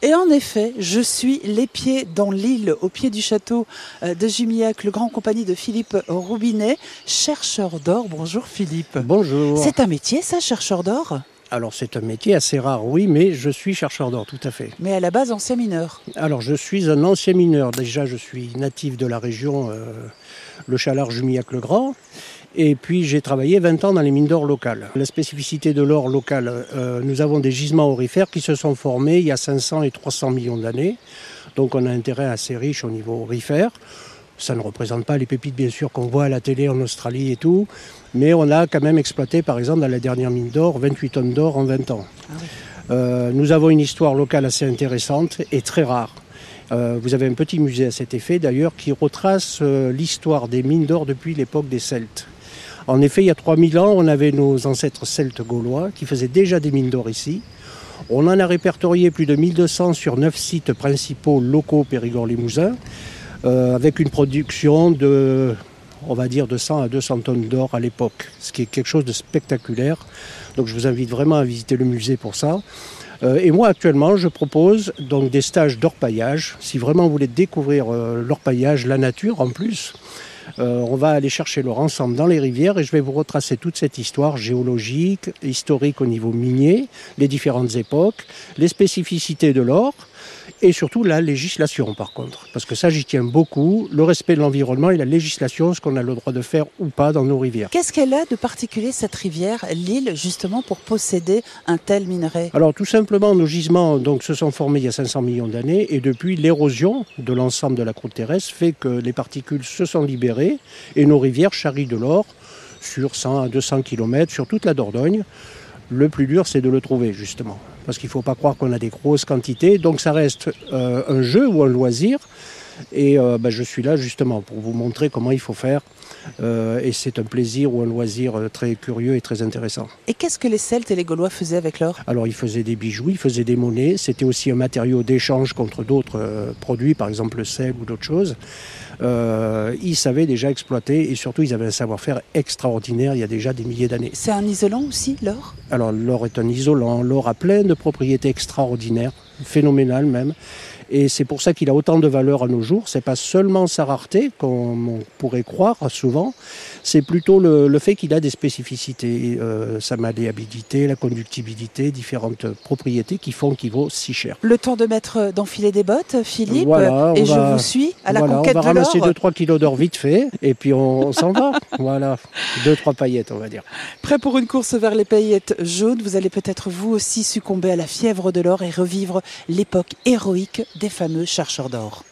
Et en effet, je suis les pieds dans l'île, au pied du château euh, de Jumillac, le grand compagnie de Philippe Roubinet, chercheur d'or. Bonjour Philippe. Bonjour. C'est un métier ça, chercheur d'or? Alors c'est un métier assez rare, oui, mais je suis chercheur d'or, tout à fait. Mais à la base, ancien mineur. Alors je suis un ancien mineur. Déjà, je suis natif de la région, euh, le Chalard Jumillac-le-Grand. Et puis j'ai travaillé 20 ans dans les mines d'or locales. La spécificité de l'or local, euh, nous avons des gisements aurifères qui se sont formés il y a 500 et 300 millions d'années. Donc on a intérêt assez riche au niveau aurifère. Ça ne représente pas les pépites, bien sûr, qu'on voit à la télé en Australie et tout. Mais on a quand même exploité, par exemple, dans la dernière mine d'or, 28 tonnes d'or en 20 ans. Ah euh, nous avons une histoire locale assez intéressante et très rare. Euh, vous avez un petit musée à cet effet, d'ailleurs, qui retrace euh, l'histoire des mines d'or depuis l'époque des Celtes. En effet, il y a 3000 ans, on avait nos ancêtres celtes gaulois qui faisaient déjà des mines d'or ici. On en a répertorié plus de 1200 sur 9 sites principaux locaux Périgord-Limousin. Euh, avec une production de, on va dire, de 100 à 200 tonnes d'or à l'époque, ce qui est quelque chose de spectaculaire. Donc je vous invite vraiment à visiter le musée pour ça. Euh, et moi actuellement, je propose donc des stages d'orpaillage. Si vraiment vous voulez découvrir euh, l'orpaillage, la nature en plus, on va aller chercher l'or ensemble dans les rivières et je vais vous retracer toute cette histoire géologique, historique au niveau minier, les différentes époques, les spécificités de l'or et surtout la législation par contre. Parce que ça j'y tiens beaucoup, le respect de l'environnement et la législation, ce qu'on a le droit de faire ou pas dans nos rivières. Qu'est-ce qu'elle a de particulier cette rivière, l'île, justement pour posséder un tel minerai? Alors tout simplement nos gisements donc, se sont formés il y a 500 millions d'années et depuis l'érosion de l'ensemble de la croûte terrestre fait que les particules se sont libérées et nos rivières charrient de l'or sur 100 à 200 km sur toute la Dordogne. Le plus dur, c'est de le trouver, justement. Parce qu'il ne faut pas croire qu'on a des grosses quantités. Donc ça reste euh, un jeu ou un loisir. Et euh, bah, je suis là justement pour vous montrer comment il faut faire. Euh, et c'est un plaisir ou un loisir très curieux et très intéressant. Et qu'est-ce que les Celtes et les Gaulois faisaient avec l'or? Alors ils faisaient des bijoux, ils faisaient des monnaies. C'était aussi un matériau d'échange contre d'autres produits, par exemple le sel ou d'autres choses. Euh, ils savaient déjà exploiter et surtout ils avaient un savoir-faire extraordinaire il y a déjà des milliers d'années. C'est un isolant aussi, l'or? Alors l'or est un isolant, l'or a plein de propriétés extraordinaires, phénoménales même. Et c'est pour ça qu'il a autant de valeur à nos jours. C'est pas seulement sa rareté, comme on pourrait croire souvent, c'est plutôt le, fait qu'il a des spécificités, euh, sa malléabilité, la conductibilité, différentes propriétés qui font qu'il vaut si cher. Le temps de mettre d'enfiler des bottes, Philippe, et je vous suis à la conquête de l'or. On va ramasser 2-3 kilos d'or vite fait, et puis on, s'en va. Voilà, 2-3 paillettes, on va dire. Prêt pour une course vers les paillettes jaunes, vous allez peut-être vous aussi succomber à la fièvre de l'or et revivre l'époque héroïque des fameux chercheurs d'or.